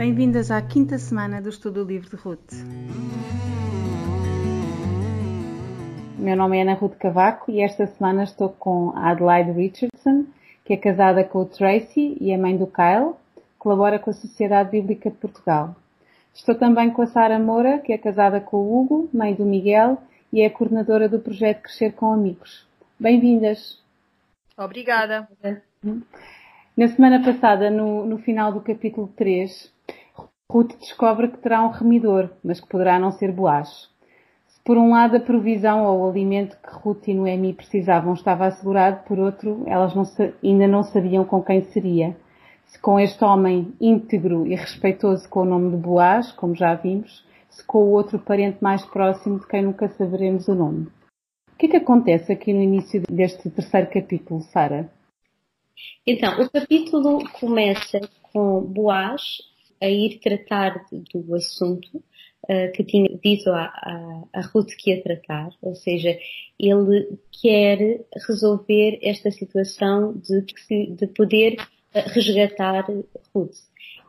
Bem-vindas à quinta semana do Estudo Livre de Ruth. Meu nome é Ana Ruth Cavaco e esta semana estou com a Adelaide Richardson, que é casada com o Tracy e é mãe do Kyle, colabora com a Sociedade Bíblica de Portugal. Estou também com a Sara Moura, que é casada com o Hugo, mãe do Miguel, e é coordenadora do projeto Crescer com Amigos. Bem-vindas! Obrigada! Na semana passada, no, no final do capítulo 3, Ruth descobre que terá um remidor, mas que poderá não ser Boaz. Se por um lado a provisão ou o alimento que Ruth e Noemi precisavam estava assegurado, por outro, elas não, ainda não sabiam com quem seria. Se com este homem íntegro e respeitoso com o nome de Boaz, como já vimos, se com o outro parente mais próximo de quem nunca saberemos o nome. O que é que acontece aqui no início deste terceiro capítulo, Sara? Então, o capítulo começa com Boaz a ir tratar do assunto uh, que tinha dito a, Ruth que ia tratar, ou seja, ele quer resolver esta situação de, de poder uh, resgatar Ruth.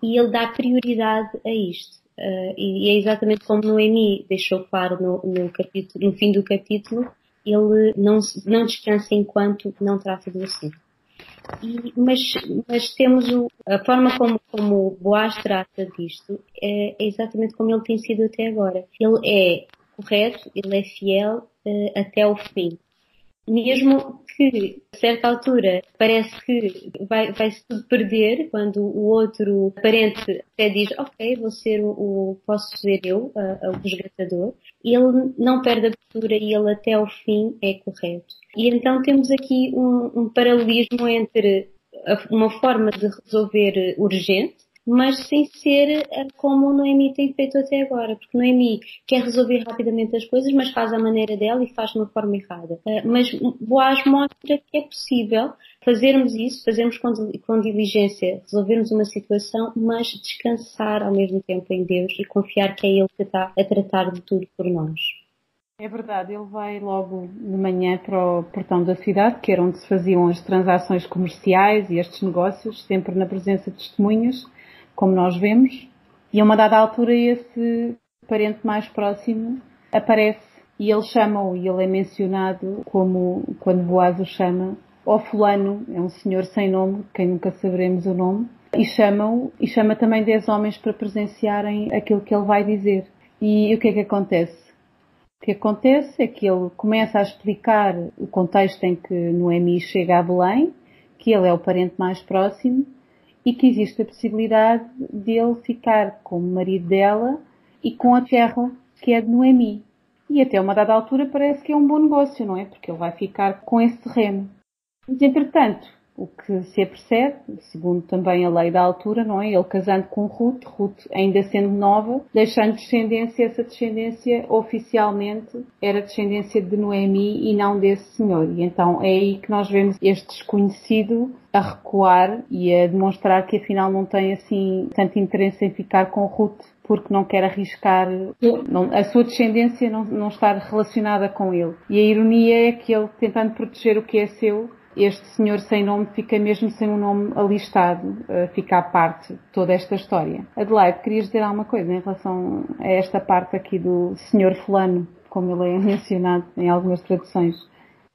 E ele dá prioridade a isto. Uh, e é exatamente como Noemi deixou claro no, no, capítulo, no fim do capítulo, ele não, não descansa enquanto não trata do assunto. E, mas, mas temos o, a forma como, como Boaz trata disto é, é, exatamente como ele tem sido até agora. Ele é correto, ele é fiel uh, até o fim mesmo que a certa altura parece que vai, vai se tudo perder quando o outro parente até diz ok, vou ser o, o posso ser eu, o resgatador, ele não perde a postura e ele até ao fim é correto. E então temos aqui um, um paralelismo entre uma forma de resolver urgente mas sem ser eh, como o Noemi tem feito até agora, porque Noemi quer resolver rapidamente as coisas, mas faz à maneira dela e faz de uma forma errada. Eh, mas Boaz mostra que é possível fazermos isso, fazermos com, com diligência, resolvermos uma situação, mas descansar ao mesmo tempo em Deus e confiar que é Ele que está a tratar de tudo por nós. É verdade, ele vai logo de manhã para o portão da cidade, que era onde se faziam as transações comerciais e estes negócios, sempre na presença de testemunhas como nós vemos, e a uma dada altura esse parente mais próximo aparece e ele chama-o, e ele é mencionado como, quando Boaz o chama, ó fulano, é um senhor sem nome, quem nunca saberemos o nome, e chama-o, e chama também dez homens para presenciarem aquilo que ele vai dizer. E o que é que acontece? O que acontece é que ele começa a explicar o contexto em que Noemi chega a Belém, que ele é o parente mais próximo, e que existe a possibilidade de ele ficar como marido dela e com a terra que é de Noemi. E até uma dada altura parece que é um bom negócio, não é? Porque ele vai ficar com esse terreno. Mas entretanto, o que se apercebe, segundo também a lei da altura, não é? Ele casando com Ruth, Ruth ainda sendo nova, deixando descendência, essa descendência oficialmente era descendência de Noemi e não desse senhor. E então é aí que nós vemos este desconhecido a recuar e a demonstrar que afinal não tem assim tanto interesse em ficar com Ruth porque não quer arriscar a sua descendência não, não estar relacionada com ele. E a ironia é que ele tentando proteger o que é seu este senhor sem nome fica mesmo sem um nome alistado, fica à parte de toda esta história. Adelaide, querias dizer alguma coisa em relação a esta parte aqui do senhor fulano, como ele é mencionado em algumas traduções?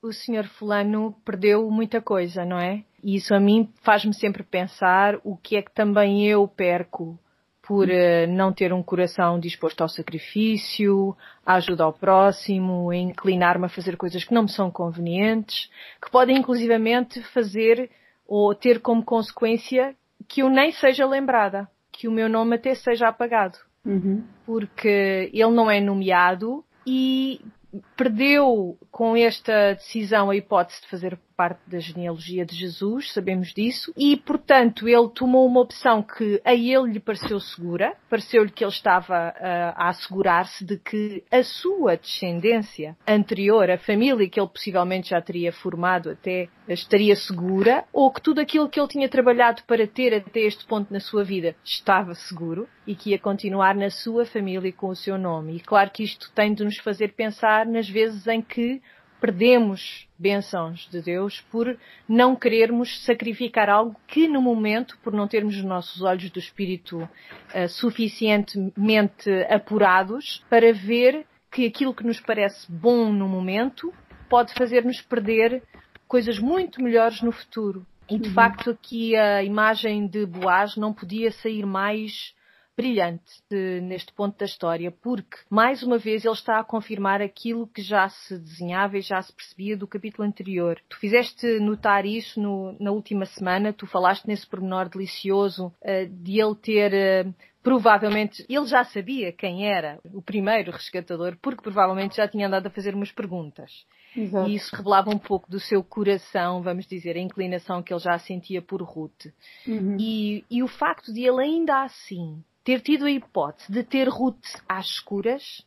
O senhor fulano perdeu muita coisa, não é? E isso a mim faz-me sempre pensar o que é que também eu perco por uh, não ter um coração disposto ao sacrifício, à ajuda ao próximo, a inclinar-me a fazer coisas que não me são convenientes, que podem inclusivamente fazer ou ter como consequência que eu nem seja lembrada, que o meu nome até seja apagado. Uhum. Porque ele não é nomeado e perdeu com esta decisão a hipótese de fazer parte da genealogia de Jesus, sabemos disso, e portanto ele tomou uma opção que a ele lhe pareceu segura, pareceu-lhe que ele estava uh, a assegurar-se de que a sua descendência anterior, a família que ele possivelmente já teria formado até, estaria segura, ou que tudo aquilo que ele tinha trabalhado para ter até este ponto na sua vida estava seguro e que ia continuar na sua família com o seu nome. E claro que isto tem de nos fazer pensar nas vezes em que perdemos bênçãos de Deus por não querermos sacrificar algo que no momento, por não termos os nossos olhos do Espírito uh, suficientemente apurados para ver que aquilo que nos parece bom no momento pode fazer-nos perder coisas muito melhores no futuro. E de uhum. facto aqui a imagem de Boaz não podia sair mais brilhante de, neste ponto da história, porque, mais uma vez, ele está a confirmar aquilo que já se desenhava e já se percebia do capítulo anterior. Tu fizeste notar isso no, na última semana, tu falaste nesse pormenor delicioso uh, de ele ter. Uh, provavelmente ele já sabia quem era o primeiro resgatador, porque provavelmente já tinha andado a fazer umas perguntas. Exato. E isso revelava um pouco do seu coração, vamos dizer, a inclinação que ele já sentia por Ruth. Uhum. E, e o facto de ele ainda assim ter tido a hipótese de ter Ruth às escuras,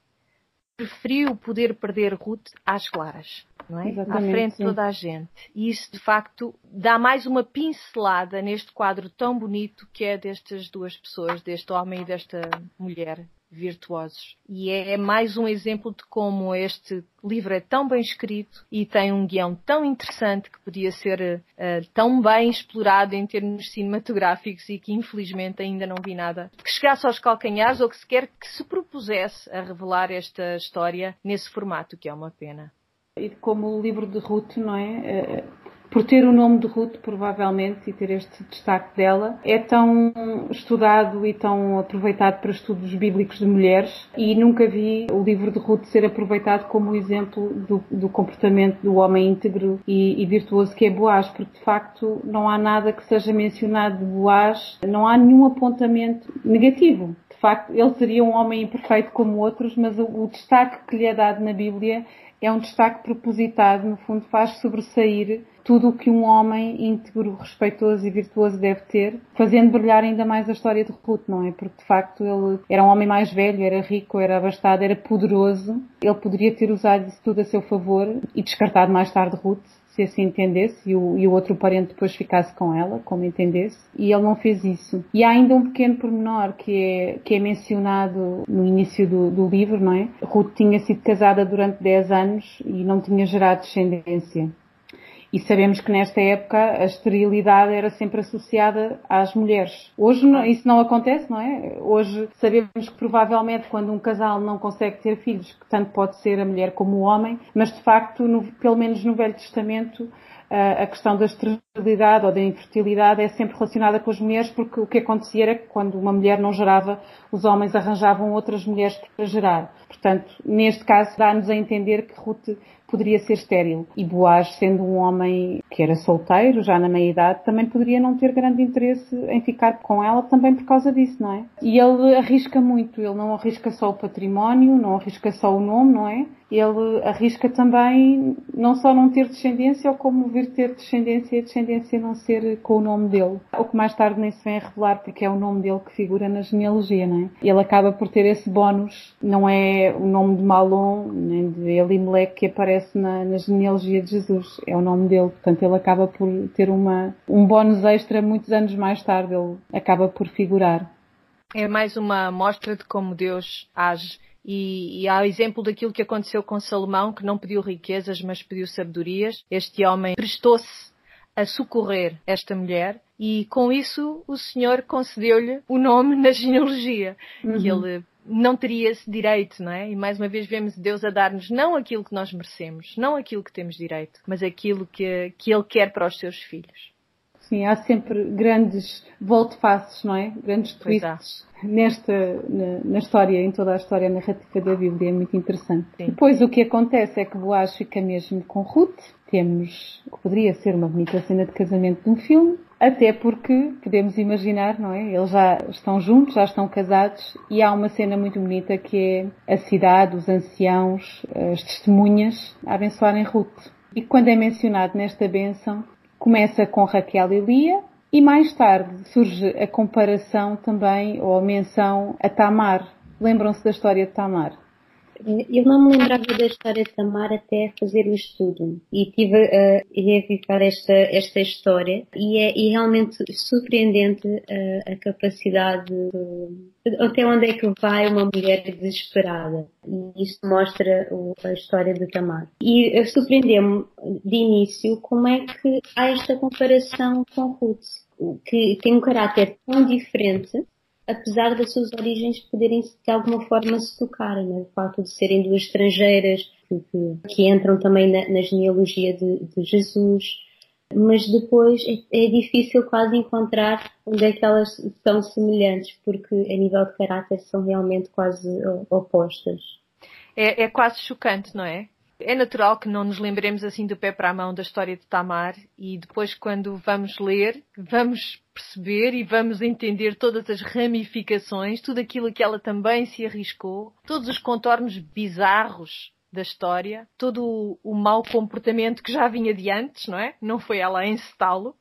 preferiu poder perder Ruth às claras, não é? Exatamente, à frente de toda a gente. E isso, de facto, dá mais uma pincelada neste quadro tão bonito que é destas duas pessoas, deste homem e desta mulher virtuosos. E é, é mais um exemplo de como este livro é tão bem escrito e tem um guião tão interessante que podia ser uh, tão bem explorado em termos cinematográficos e que infelizmente ainda não vi nada que chegasse aos calcanhares ou que sequer que se propusesse a revelar esta história nesse formato, que é uma pena. E como o livro de Ruth, não é? Por ter o nome de Ruth, provavelmente, e ter este destaque dela, é tão estudado e tão aproveitado para estudos bíblicos de mulheres e nunca vi o livro de Ruth ser aproveitado como exemplo do, do comportamento do homem íntegro e, e, virtuoso que é Boaz, porque de facto não há nada que seja mencionado de Boaz, não há nenhum apontamento negativo. De facto, ele seria um homem imperfeito como outros, mas o, o destaque que lhe é dado na Bíblia é um destaque propositado, no fundo faz sobressair tudo o que um homem íntegro, respeitoso e virtuoso deve ter, fazendo brilhar ainda mais a história de Ruth, não é? Porque de facto ele era um homem mais velho, era rico, era abastado, era poderoso. Ele poderia ter usado isso tudo a seu favor e descartado mais tarde Ruth, se assim entendesse, e o, e o, outro parente depois ficasse com ela, como entendesse, e ele não fez isso. E há ainda um pequeno pormenor que é, que é mencionado no início do, do livro, não é? Ruth tinha sido casada durante 10 anos e não tinha gerado descendência. E sabemos que nesta época a esterilidade era sempre associada às mulheres. Hoje isso não acontece, não é? Hoje sabemos que provavelmente quando um casal não consegue ter filhos, que tanto pode ser a mulher como o homem, mas de facto, no, pelo menos no Velho Testamento, a questão da esterilidade ou da infertilidade é sempre relacionada com as mulheres porque o que acontecia era que quando uma mulher não gerava, os homens arranjavam outras mulheres para gerar. Portanto, neste caso dá-nos a entender que Ruth poderia ser estéril. E Boaz, sendo um homem que era solteiro, já na meia-idade, também poderia não ter grande interesse em ficar com ela também por causa disso, não é? E ele arrisca muito, ele não arrisca só o património, não arrisca só o nome, não é? Ele arrisca também não só não ter descendência, como vir ter descendência e a não ser com o nome dele. O que mais tarde nem se vem a revelar, porque é o nome dele que figura na genealogia, não é? Ele acaba por ter esse bónus, não é o nome de Malon, nem de Elimelech que aparece na, na genealogia de Jesus, é o nome dele, portanto ele acaba por ter uma, um bónus extra muitos anos mais tarde, ele acaba por figurar. É mais uma amostra de como Deus age e, e há exemplo daquilo que aconteceu com Salomão, que não pediu riquezas, mas pediu sabedorias. Este homem prestou-se a socorrer esta mulher e com isso o Senhor concedeu-lhe o nome na genealogia. Uhum. E ele não teria esse direito, não é? E mais uma vez vemos Deus a dar-nos não aquilo que nós merecemos, não aquilo que temos direito, mas aquilo que, que Ele quer para os seus filhos. Sim, há sempre grandes volte-faces, não é? Grandes twists nesta, na, na, história, em toda a história narrativa da Bíblia, é muito interessante. Sim. Depois o que acontece é que Boaz fica mesmo com Ruth, temos o que poderia ser uma bonita cena de casamento de um filme, até porque podemos imaginar, não é? Eles já estão juntos, já estão casados e há uma cena muito bonita que é a cidade, os anciãos, as testemunhas a abençoarem Ruth. E quando é mencionado nesta bênção, Começa com Raquel e Lia e mais tarde surge a comparação também ou a menção a Tamar. Lembram-se da história de Tamar? Eu não me lembrava da história de Tamar até fazer o estudo. E tive a revivar esta, esta história. E é e realmente surpreendente a, a capacidade de, até onde é que vai uma mulher desesperada. E isso mostra o, a história de Tamar. E surpreendeu-me de início como é que há esta comparação com Ruth, que tem um caráter tão diferente apesar das suas origens poderem de alguma forma se tocarem, né? o facto de serem duas estrangeiras que, que, que entram também na, na genealogia de, de, Jesus, mas depois é, é, difícil quase encontrar onde é que elas são semelhantes, porque a nível de caráter são realmente quase opostas. É, é quase chocante, não é? É natural que não nos lembremos assim do pé para a mão da história de Tamar e depois quando vamos ler, vamos perceber e vamos entender todas as ramificações, tudo aquilo que ela também se arriscou, todos os contornos bizarros da história, todo o, o mau comportamento que já vinha de antes, não é? Não foi ela a encetá-lo.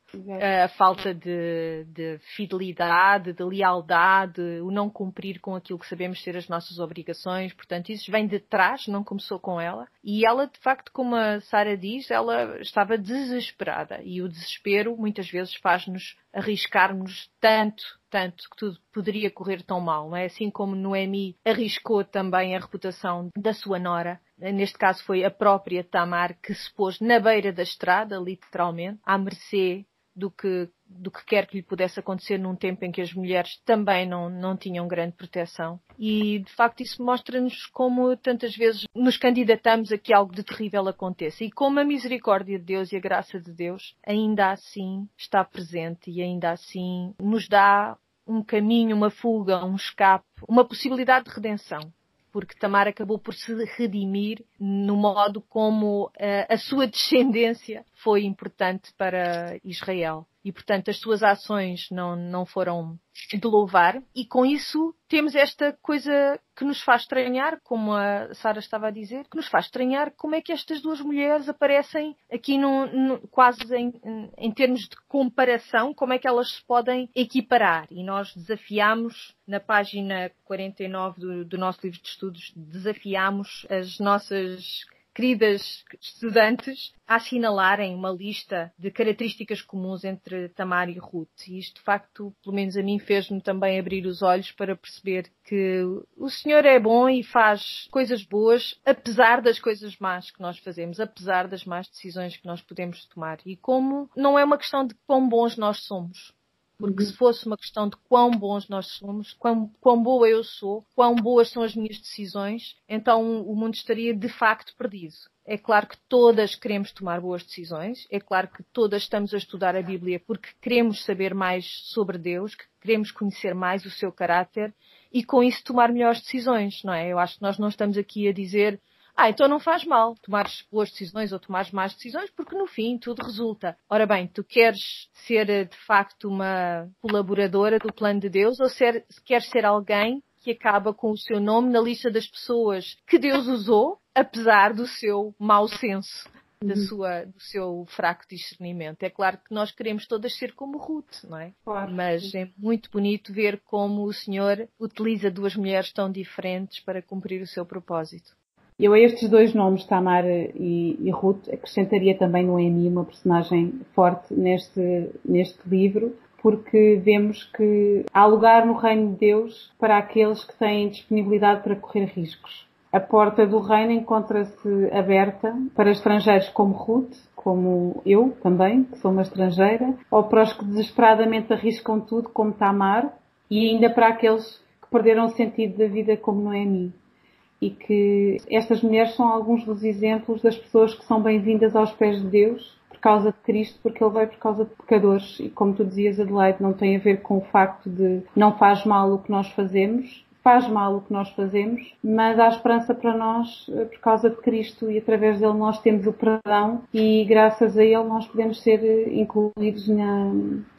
A falta de, de, fidelidade, de lealdade, o não cumprir com aquilo que sabemos ser as nossas obrigações. Portanto, isso vem de trás, não começou com ela. E ela, de facto, como a Sara diz, ela estava desesperada. E o desespero muitas vezes faz-nos arriscarmos tanto, tanto que tudo poderia correr tão mal, não é? Assim como Noemi arriscou também a reputação da sua nora. Neste caso foi a própria Tamar que se pôs na beira da estrada, literalmente, à mercê do que, do que quer que lhe pudesse acontecer num tempo em que as mulheres também não, não tinham grande proteção. E, de facto, isso mostra-nos como tantas vezes nos candidatamos a que algo de terrível aconteça. E como a misericórdia de Deus e a graça de Deus ainda assim está presente e ainda assim nos dá um caminho, uma fuga, um escape, uma possibilidade de redenção porque Tamar acabou por se redimir no modo como uh, a sua descendência foi importante para Israel. E, portanto, as suas ações não, não foram de louvar. E com isso temos esta coisa que nos faz estranhar, como a Sara estava a dizer, que nos faz estranhar como é que estas duas mulheres aparecem aqui no, quase em, em termos de comparação, como é que elas se podem equiparar. E nós desafiamos, na página 49 do, do nosso livro de estudos, desafiamos as nossas queridas estudantes a assinalarem uma lista de características comuns entre Tamar e Ruth. E isto, de facto, pelo menos a mim, fez-me também abrir os olhos para perceber que o Senhor é bom e faz coisas boas, apesar das coisas más que nós fazemos, apesar das más decisões que nós podemos tomar. E como não é uma questão de quão bons nós somos, porque se fosse uma questão de quão bons nós somos, quão, quão boa eu sou, quão boas são as minhas decisões, então o mundo estaria de facto perdido. É claro que todas queremos tomar boas decisões, é claro que todas estamos a estudar a Bíblia porque queremos saber mais sobre Deus, que queremos conhecer mais o seu caráter e com isso tomar melhores decisões, não é? Eu acho que nós não estamos aqui a dizer ah, então não faz mal tomares boas decisões ou tomares más decisões, porque no fim tudo resulta. Ora bem, tu queres ser eh, de facto uma colaboradora do plano de Deus ou ser, queres ser alguém que acaba com o seu nome na lista das pessoas que Deus usou, apesar do seu mau senso? Da uhum. sua, do seu fraco discernimento. É claro que nós queremos todas ser como Ruth, não é? Claro. Mas é muito bonito ver como o Senhor utiliza duas mulheres tão diferentes para cumprir o seu propósito. Eu a estes dois nomes, Tamar e, e Ruth, acrescentaria também Noemi, uma personagem forte neste, neste livro, porque vemos que há lugar no reino de Deus para aqueles que têm disponibilidade para correr riscos. A porta do reino encontra-se aberta para estrangeiros como Ruth, como eu também, que sou uma estrangeira, ou para os que desesperadamente arriscam tudo, como Tamar, e ainda para aqueles que perderam o sentido da vida, como Noemi e que estas mulheres são alguns dos exemplos das pessoas que são bem-vindas aos pés de Deus por causa de Cristo, porque Ele veio por causa de pecadores. E como tu dizias, Adelaide, não tem a ver com o facto de não faz mal o que nós fazemos, faz mal o que nós fazemos, mas há esperança para nós eh, por causa de Cristo e através dele nós temos o perdão e graças a ele nós podemos ser eh, incluídos na,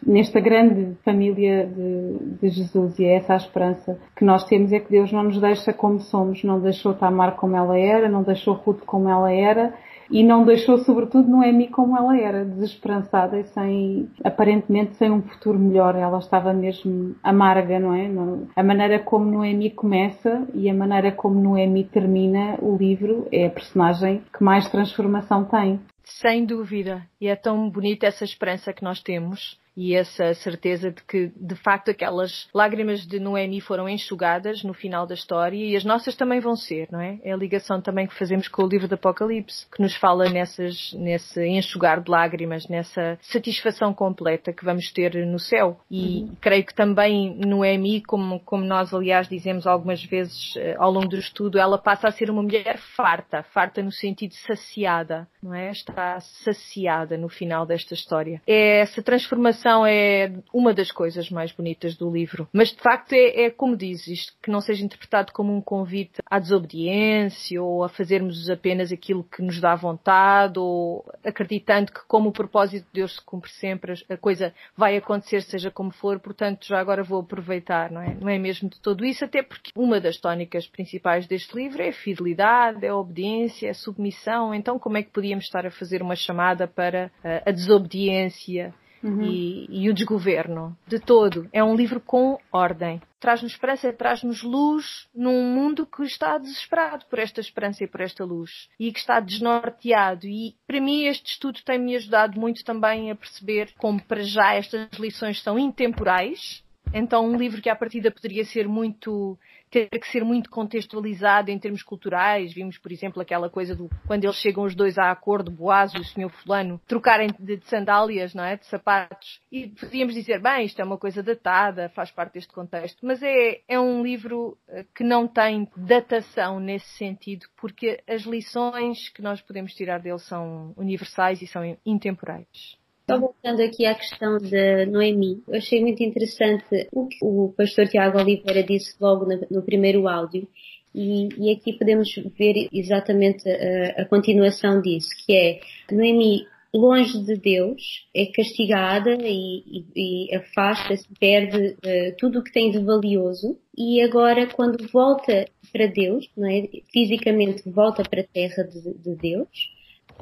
nesta grande família de, de, Jesus. E é essa a esperança que nós temos é que Deus não nos deixa como somos, não deixou Tamar como ela era, não deixou Ruth como ela era e não deixou, sobretudo, Noemi como ela era, desesperançada e sem, aparentemente, sem um futuro melhor. Ela estava mesmo amarga, não é? A maneira como Noemi começa e a maneira como Noemi termina o livro é a personagem que mais transformação tem. Sem dúvida. E é tão bonita essa esperança que nós temos e essa certeza de que, de facto, aquelas lágrimas de Noemi foram enxugadas no final da história e as nossas também vão ser, não é? É a ligação também que fazemos com o livro do Apocalipse, que nos fala nessas, nesse enxugar de lágrimas, nessa satisfação completa que vamos ter no céu. E uhum. creio que também Noemi, como, como nós, aliás, dizemos algumas vezes eh, ao longo do estudo, ela passa a ser uma mulher farta, farta no sentido saciada, não é? Está saciada no final desta história. É essa transformação é uma das coisas mais bonitas do livro. Mas de facto é, é como dizes, que não seja interpretado como um convite à desobediência ou a fazermos apenas aquilo que nos dá vontade ou acreditando que como o propósito de Deus se cumpre sempre, a coisa vai acontecer seja como for, portanto já agora vou aproveitar, não é? Não é mesmo de todo isso, até porque uma das tónicas principais deste livro é a fidelidade, é a obediência, é a submissão, então como é que podíamos estar a fazer uma chamada para a desobediência uhum. e, e, o desgoverno, de todo. É um livro com ordem. Traz-nos esperança, traz-nos luz num mundo que está desesperado por esta esperança e por esta luz e que está desnorteado. E para mim este estudo tem-me ajudado muito também a perceber como para já estas lições são intemporais. Então um livro que à partida poderia ser muito ter que ser muito contextualizado em termos culturais. Vimos, por exemplo, aquela coisa do quando eles chegam os dois a acordo, Boaz e o senhor fulano, trocarem de, de, sandálias, não é? De sapatos. E podíamos dizer, bem, isto é uma coisa datada, faz parte deste contexto. Mas é, é um livro eh, que não tem datação nesse sentido, porque as lições que nós podemos tirar dele são universais e são intemporais. Só voltando aqui à questão de Noemi, eu achei muito interessante o que o pastor Tiago Oliveira disse logo no, no primeiro áudio, e, e, aqui podemos ver exatamente a, a, continuação disso, que é Noemi longe de Deus, é castigada e, e, e afasta-se, perde uh, tudo o que tem de valioso e agora quando volta para Deus, não é? fisicamente volta para a terra de, de Deus,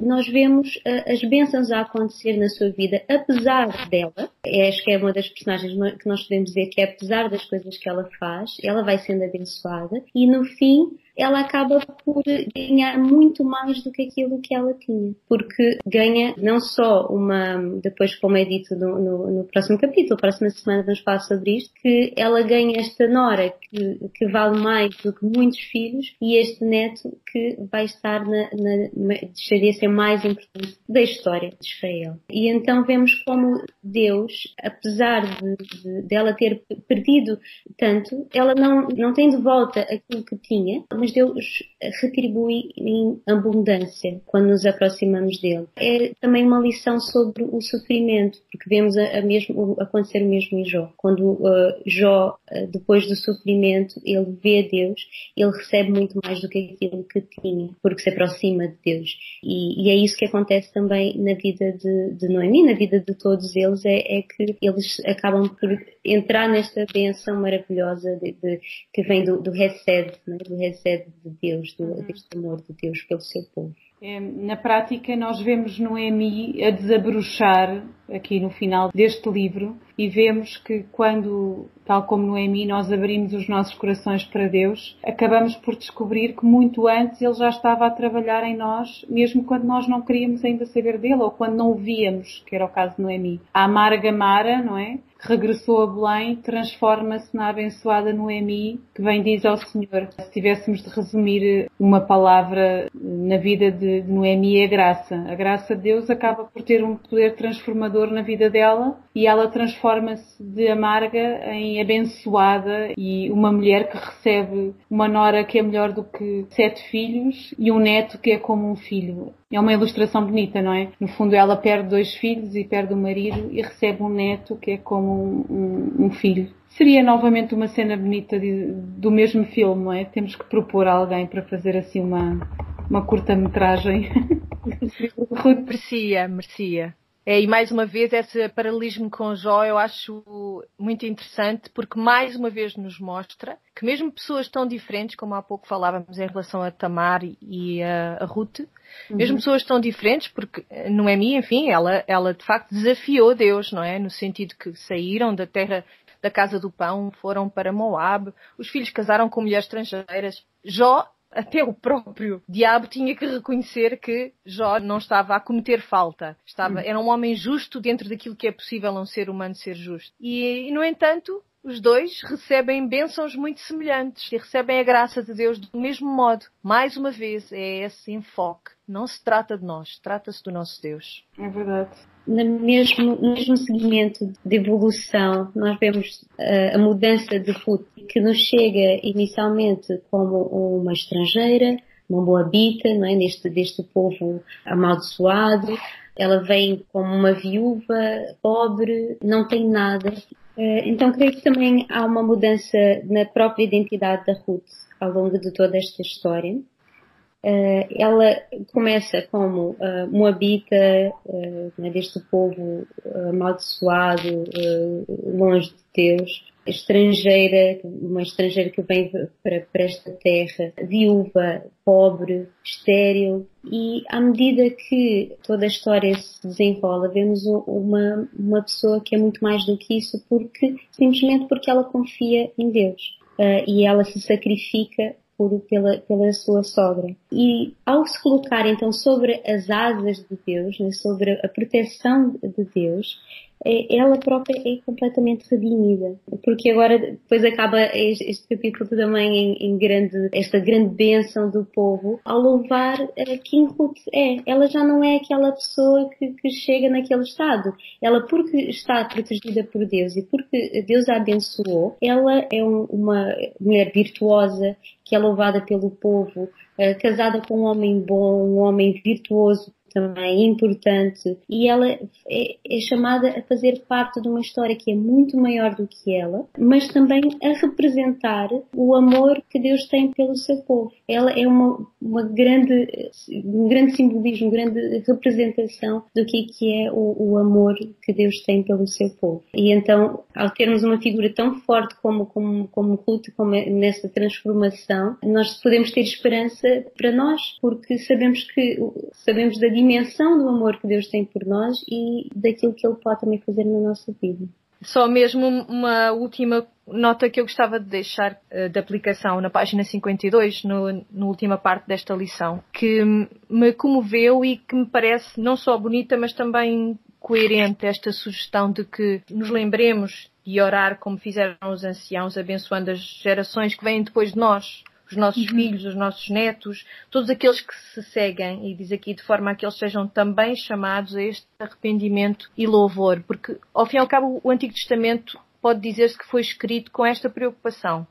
nós vemos uh, as bênçãos a acontecer na sua vida, apesar dela. Acho que é uma das personagens que nós podemos dizer que apesar das coisas que ela faz, ela vai sendo abençoada e no fim ela acaba por ganhar muito mais do que aquilo que ela tinha. Porque ganha não só uma, depois como é dito no, no, no próximo capítulo, próxima semana vamos falar sobre isto, que ela ganha esta nora que, que vale mais do que muitos filhos e este neto que vai estar na, na, deixaria ser mais importante da história de Israel. E então vemos como Deus, apesar de, de, dela ter perdido tanto, ela não, não tem de volta aquilo que tinha, mas Deus retribui em abundância quando nos aproximamos dele. É também uma lição sobre o sofrimento, porque vemos a, a mesmo, acontecer o mesmo em Jó. Quando uh, Jó, uh, depois do sofrimento, ele vê Deus, ele recebe muito mais do que aquilo que tinha, porque se aproxima de Deus. E, e é isso que acontece também na vida de, de Noemi, na vida de todos eles, é, é que eles acabam por entrar nesta bênção maravilhosa de, de, que vem do, do Hesed, né? do De Deus, do, uhum. deste amor de Deus pelo seu povo. É, na prática, nós vemos Noemi a desabrochar aqui no final deste livro e vemos que quando, tal como Noemi, nós abrimos os nossos corações para Deus, acabamos por descobrir que muito antes Ele já estava a trabalhar em nós, mesmo quando nós não queríamos ainda saber dele ou quando não o víamos, que era o caso de Noemi. A amarga Mara, não é? Regressou a Belém, transforma-se na abençoada Noemi, que vem diz ao Senhor. Se tivéssemos de resumir uma palavra na vida de Noemi, é graça. A graça de Deus acaba por ter um poder transformador na vida dela e ela transforma-se de amarga em abençoada e uma mulher que recebe uma nora que é melhor do que sete filhos e um neto que é como um filho. É uma ilustração bonita, não é? No fundo, ela perde dois filhos e perde o marido e recebe um neto que é como um, um, um filho. Seria novamente uma cena bonita de, do mesmo filme, não é? Temos que propor a alguém para fazer assim uma, uma curta-metragem. merecia, merecia. É, e mais uma vez, esse paralelismo com Jó eu acho muito interessante, porque mais uma vez nos mostra que mesmo pessoas tão diferentes, como há pouco falávamos em relação a Tamar e a, a Ruth, uhum. mesmo pessoas tão diferentes, porque Noemi, enfim, ela, ela de facto desafiou Deus, não é? No sentido que saíram da terra da casa do pão, foram para Moab, os filhos casaram com mulheres estrangeiras. Jó até o próprio diabo tinha que reconhecer que Jó não estava a cometer falta. Estava, era um homem justo dentro daquilo que é possível a um ser humano ser justo. E, e no entanto, os dois recebem bênçãos muito semelhantes e recebem a graça de Deus do mesmo modo. Mais uma vez, é esse enfoque. Não se trata de nós, trata-se do nosso Deus. É verdade no mesmo, no mesmo segmento de evolução, nós vemos uh, a mudança de Ruth, que nos chega inicialmente como uma estrangeira, uma moabita, não é? Neste, deste povo amaldiçoado. Ela vem como uma viúva, pobre, não tem nada. Uh, então creio que também há uma mudança na própria identidade da Ruth ao longo de toda esta história. Uh, ela começa como uh, moabita, uh, né, deste povo amaldiçoado, longe de Deus, estrangeira, uma estrangeira que vem para, para esta terra, viúva, pobre, estéril, e à medida que toda a história se desenrola, vemos uma, uma pessoa que é muito mais do que isso, porque simplesmente porque ela confia em Deus. e ela se sacrifica por, pela, pela sua sogra. E ao se colocar então sobre as asas de Deus, né, sobre a proteção de Deus, ela própria é completamente redimida. Porque agora, depois acaba este capítulo também em, em grande, esta grande bênção do povo, ao louvar quem Ruth é. Ela já não é aquela pessoa que, que chega naquele estado. Ela, porque está protegida por Deus e porque Deus a abençoou, ela é um, uma mulher virtuosa, que é louvada pelo povo, eh, casada com um homem bom, um homem virtuoso também importante e ela é, é, chamada a fazer parte de uma história que é muito maior do que ela, mas também a representar o amor que Deus tem pelo seu povo. Ela é uma, uma grande, um grande simbolismo, uma grande representação do que, que é o, o amor que Deus tem pelo seu povo. E então, ao termos uma figura tão forte como, como, como Ruth, como é nessa transformação, nós podemos ter esperança para nós, porque sabemos que sabemos da dimensão do amor que Deus tem por nós e daquilo que Ele pode também fazer na nossa vida. Só mesmo uma última nota que eu gostava de deixar uh, da aplicação na página 52, no, na última parte desta lição, que me comoveu e que me parece não só bonita, mas também coerente esta sugestão de que nos lembremos de orar como fizeram os anciãos, abençoando as gerações que vêm depois de nós os nossos uhum. filhos, os nossos netos, todos aqueles que se seguem, e diz aqui de forma a que eles sejam também chamados a este arrependimento e louvor, porque ao fim e ao cabo o Antigo Testamento pode dizer-se que foi escrito com esta preocupação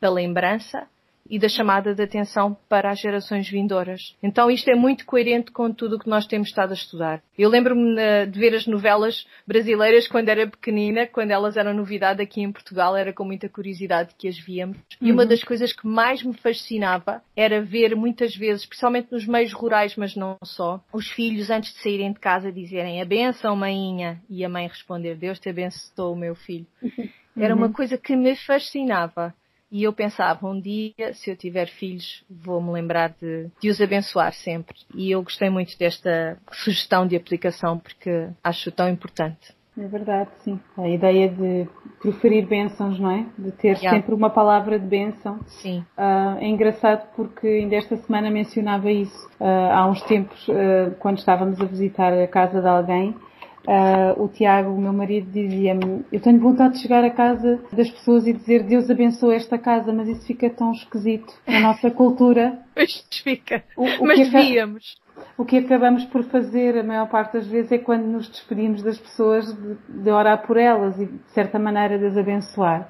da lembrança e da chamada de atenção para as gerações vindouras. Então isto é muito coerente com tudo o que nós temos estado a estudar. Eu lembro-me eh, de ver as novelas brasileiras quando era pequenina, quando elas eram novidade aqui em Portugal, era com muita curiosidade que as víamos. E uma uhum. das coisas que mais me fascinava era ver muitas vezes, especialmente nos meios rurais, mas não só, os filhos antes de saírem de casa dizerem a benção, mainha, e a mãe responder Deus te abençoou, meu filho. Era uma uhum. coisa que me fascinava. E eu pensava, um dia, se eu tiver filhos, vou-me lembrar de, de os abençoar sempre. E eu gostei muito desta sugestão de aplicação porque acho tão importante. É verdade, sim. A ideia de proferir bênçãos, não é? De ter yeah. sempre uma palavra de bênção. Sim. Uh, é engraçado porque ainda esta semana mencionava isso. Uh, há uns tempos, uh, quando estávamos a visitar a casa de alguém, Uh, o Tiago, o meu marido, dizia-me: Eu tenho vontade de chegar à casa das pessoas e dizer Deus abençoe esta casa, mas isso fica tão esquisito na nossa cultura. Pois fica. O, o mas devíamos. O que acabamos por fazer, a maior parte das vezes, é quando nos despedimos das pessoas de, de orar por elas e, de certa maneira, de as abençoar.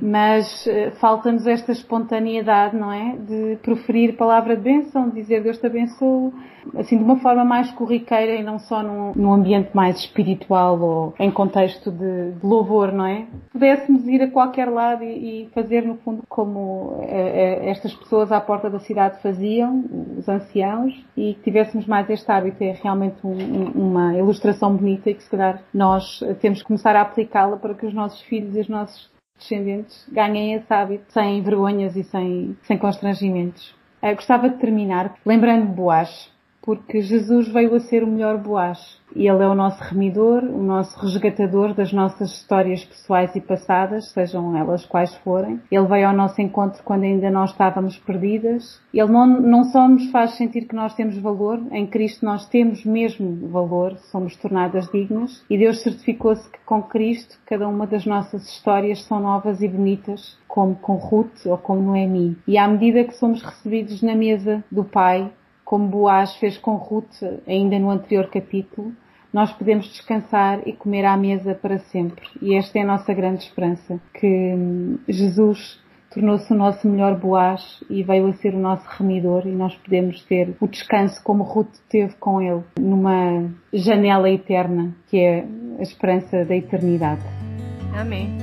Mas uh, falta-nos esta espontaneidade, não é? De proferir palavra de bênção, de dizer Deus te abençoe, assim, de uma forma mais corriqueira e não só num, num ambiente mais espiritual ou em contexto de, de, louvor, não é? Pudéssemos ir a qualquer lado e, e fazer, no fundo, como é, é, estas pessoas à porta da cidade faziam, os anciãos, e que tivéssemos mais este hábito. É realmente um, uma ilustração bonita e que, se calhar, nós temos que começar a aplicá-la para que os nossos filhos e os nossos descendentes ganhem esse hábito sem vergonhas e sem, sem constrangimentos. Eu gostava de terminar lembrando Boaz porque Jesus veio a ser o melhor Boaz. Ele é o nosso remidor, o nosso resgatador das nossas histórias pessoais e passadas, sejam elas quais forem. Ele veio ao nosso encontro quando ainda nós estávamos perdidas. Ele não, não só nos faz sentir que nós temos valor, em Cristo nós temos mesmo valor, somos tornadas dignas, e Deus certificou-se que com Cristo cada uma das nossas histórias são novas e bonitas, como com Ruth ou como Noemi. E à medida que somos recebidos na mesa do Pai, como Boaz fez com Ruth ainda no anterior capítulo, nós podemos descansar e comer à mesa para sempre. E esta é a nossa grande esperança, que hum, Jesus tornou-se o nosso melhor Boaz e veio a ser o nosso remidor e nós podemos ter o descanso como Ruth teve com ele, numa janela eterna, que é a esperança da eternidade. Amém.